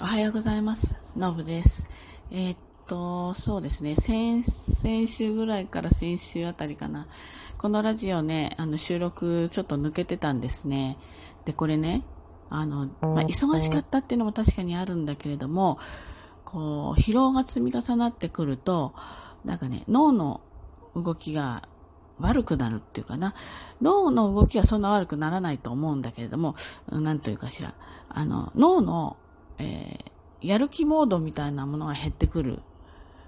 おはようございます。のぶです。えーっと、そうですね。先、先週ぐらいから先週あたりかな。このラジオね、あの収録ちょっと抜けてたんですね。で、これね、あの、まあ、忙しかったっていうのも確かにあるんだけれども、こう、疲労が積み重なってくると、なんかね、脳の動きが悪くなるっていうかな。脳の動きはそんな悪くならないと思うんだけれども、なんというかしら。あの、脳のえー、やる気モードみたいなものが減ってくる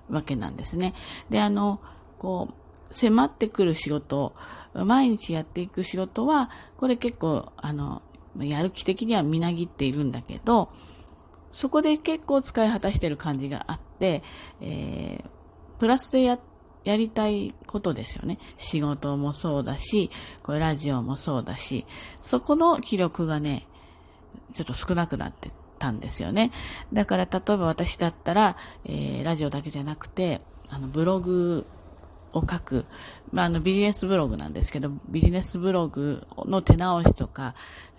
わけなんですね。で、あの、こう、迫ってくる仕事、毎日やっていく仕事は、これ結構、あの、やる気的にはみなぎっているんだけど、そこで結構使い果たしてる感じがあって、えー、プラスでや、やりたいことですよね。仕事もそうだし、これラジオもそうだし、そこの気力がね、ちょっと少なくなってたんですよね。だから例えば私だったら、えー、ラジオだけじゃなくて、あの、ブログを書く、まあ、あの、ビジネスブログなんですけど、ビジネスブログの手直しとか、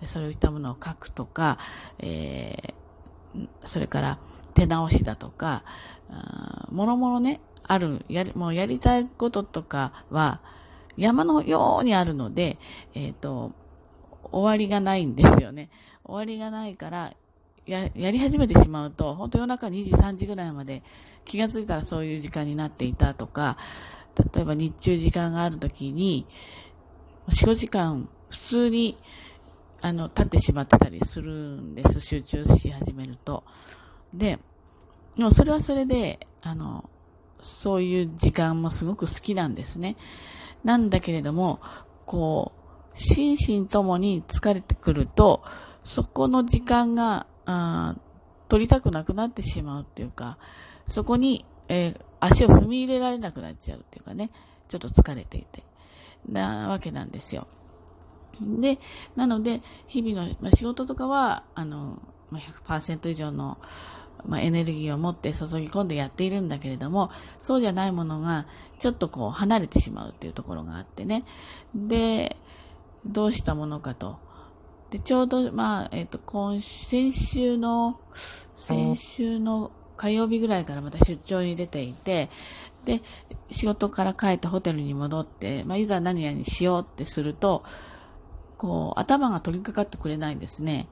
そういったものを書くとか、えー、それから手直しだとか、もろもろね、ある、やり、もうやりたいこととかは、山のようにあるので、えっ、ー、と、終わりがないんですよね。終わりがないから、や、やり始めてしまうと、本当夜中2時、3時ぐらいまで気がついたらそういう時間になっていたとか、例えば日中時間があるときに、4、5時間普通に、あの、立ってしまってたりするんです。集中し始めると。で、でもそれはそれで、あの、そういう時間もすごく好きなんですね。なんだけれども、こう、心身ともに疲れてくると、そこの時間があ取りたくなくなってしまうっていうか、そこに、えー、足を踏み入れられなくなっちゃうっていうかね、ちょっと疲れていて、なわけなんですよ。で、なので、日々の、まあ、仕事とかは、あの、まあ、100%以上の、まあ、エネルギーを持って注ぎ込んでやっているんだけれども、そうじゃないものが、ちょっとこう、離れてしまうっていうところがあってね。で、どうしたものかと。で、ちょうど、まあ、えっ、ー、と、今、先週の、先週の火曜日ぐらいからまた出張に出ていて、で、仕事から帰ってホテルに戻って、まあ、いざ何々しようってすると、こう、頭が取り掛かってくれないんですね。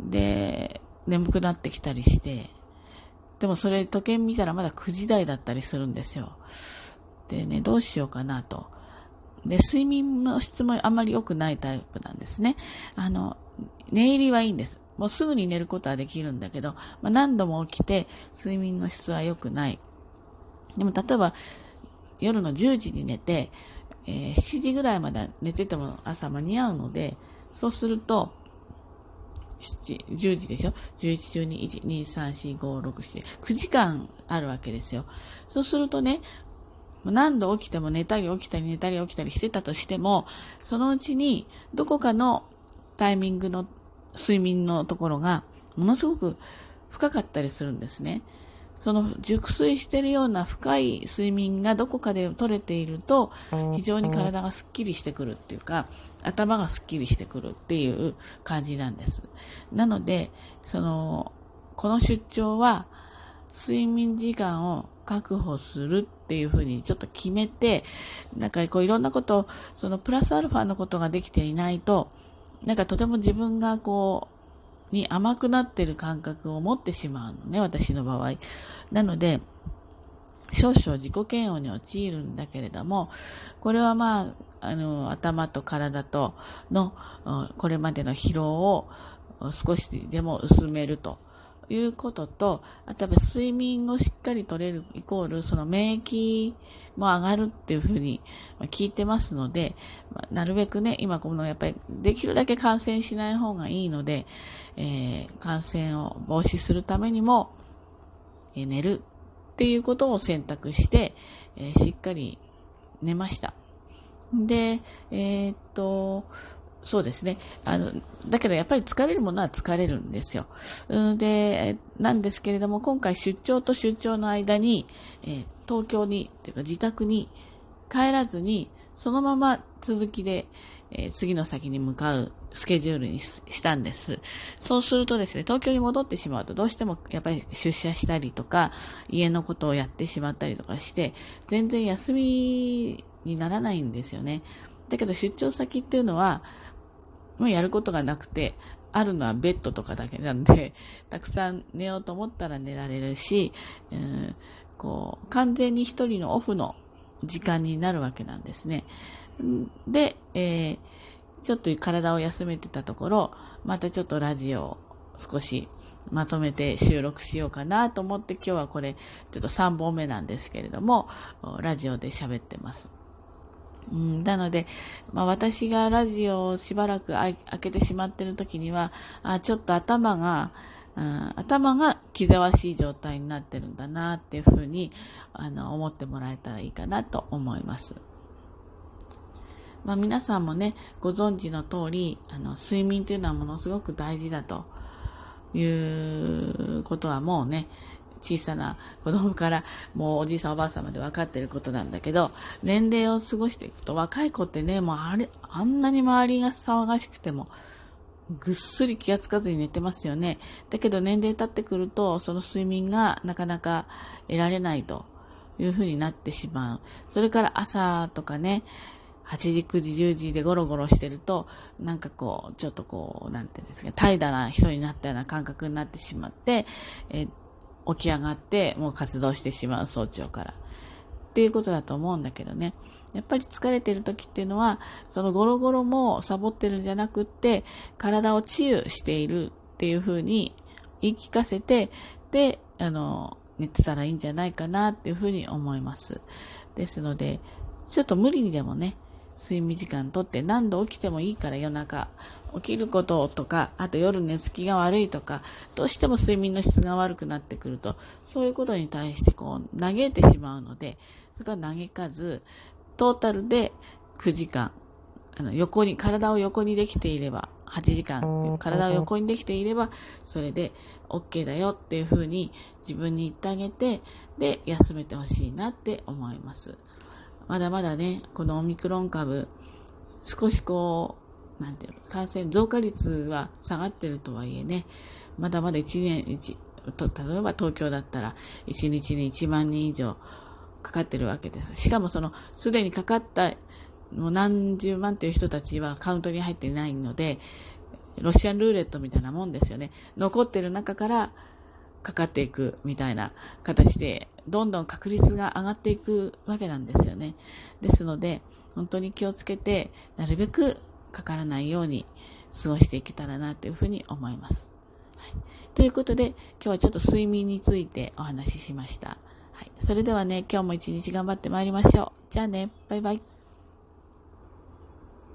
で、眠くなってきたりして、でもそれ時計見たらまだ9時台だったりするんですよ。でね、どうしようかなと。で、睡眠の質もあまり良くないタイプなんですね。あの、寝入りはいいんです。もうすぐに寝ることはできるんだけど、まあ、何度も起きて睡眠の質は良くない。でも例えば夜の10時に寝て、えー、7時ぐらいまで寝てても朝間に合うので、そうすると、7、10時でしょ ?11、12、1、2、3、4、5、6、7、9時間あるわけですよ。そうするとね、何度起きても寝たり起きたり寝たり起きたりしてたとしても、そのうちにどこかのタイミングの睡眠のところがものすごく深かったりするんですね。その熟睡してるような深い睡眠がどこかで取れていると非常に体がスッキリしてくるっていうか頭がスッキリしてくるっていう感じなんです。なので、その、この出張は睡眠時間を確保するっていうふうにちょっと決めて、なんかこういろんなこと、そのプラスアルファのことができていないと、なんかとても自分がこう、に甘くなってる感覚を持ってしまうのね、私の場合。なので、少々自己嫌悪に陥るんだけれども、これはまあ、あの、頭と体との、これまでの疲労を少しでも薄めるということと、あと睡眠をしっかり取れるイコール、その免疫も上がるっていうふうに聞いてますので、まなるべくね、今このやっぱりできるだけ感染しない方がいいので、えー、感染を防止するためにも、えー、寝るっていうことを選択して、えー、しっかり寝ました。で、えー、っと、そうですね。あの、だけどやっぱり疲れるものは疲れるんですよ。で、なんですけれども、今回出張と出張の間に、えー、東京に、というか自宅に帰らずに、そのまま続きで、えー、次の先に向かうスケジュールにしたんです。そうするとですね、東京に戻ってしまうとどうしてもやっぱり出社したりとか、家のことをやってしまったりとかして、全然休みにならないんですよね。だけど出張先っていうのは、もうやることがなくて、あるのはベッドとかだけなんで、たくさん寝ようと思ったら寝られるし、うん、こう、完全に一人のオフの時間になるわけなんですね。で、えー、ちょっと体を休めてたところ、またちょっとラジオを少しまとめて収録しようかなと思って今日はこれちょっと3本目なんですけれども、ラジオで喋ってます。うん、なので、まあ、私がラジオをしばらく開けてしまってる時には、あちょっと頭が、うん、頭が気ぜわしい状態になってるんだなっていうふうにあの思ってもらえたらいいかなと思います。まあ、皆さんもね、ご存知の通り、あの、睡眠というのはものすごく大事だということはもうね、小さな子供からもうおじいさんおばあさんまで分かっていることなんだけど、年齢を過ごしていくと若い子ってね、もうあれ、あんなに周りが騒がしくても、ぐっすり気がつかずに寝てますよね。だけど年齢経ってくると、その睡眠がなかなか得られないというふうになってしまう。それから朝とかね、8時、9時、10時でゴロゴロしてると、なんかこう、ちょっとこう、なんていうんですか、怠惰な人になったような感覚になってしまって、え起き上がってもう活動してしまう早朝から。っていうことだと思うんだけどね。やっぱり疲れてる時っていうのは、そのゴロゴロもサボってるんじゃなくって、体を治癒しているっていうふうに言い聞かせて、で、あの、寝てたらいいんじゃないかなっていうふうに思います。ですので、ちょっと無理にでもね、睡眠時間とって何度起きてもいいから夜中起きることとか、あと夜寝つきが悪いとか、どうしても睡眠の質が悪くなってくると、そういうことに対してこう嘆いてしまうので、それから嘆かず、トータルで9時間、あの横に、体を横にできていれば、8時間、体を横にできていれば、それで OK だよっていうふうに自分に言ってあげて、で、休めてほしいなって思います。まだまだね、このオミクロン株、少しこう、なんていうの、感染増加率は下がってるとはいえね、まだまだ1年、1例えば東京だったら1日に1万人以上かかってるわけです。しかもその、すでにかかったもう何十万という人たちはカウントに入っていないので、ロシアンルーレットみたいなもんですよね。残ってる中からかかっていくみたいな形で、どんどん確率が上がっていくわけなんですよね。ですので、本当に気をつけて、なるべくかからないように過ごしていけたらなというふうに思います。はい、ということで、今日はちょっと睡眠についてお話ししました。はい、それではね、今日も一日頑張ってまいりましょう。じゃあね、バイバイ。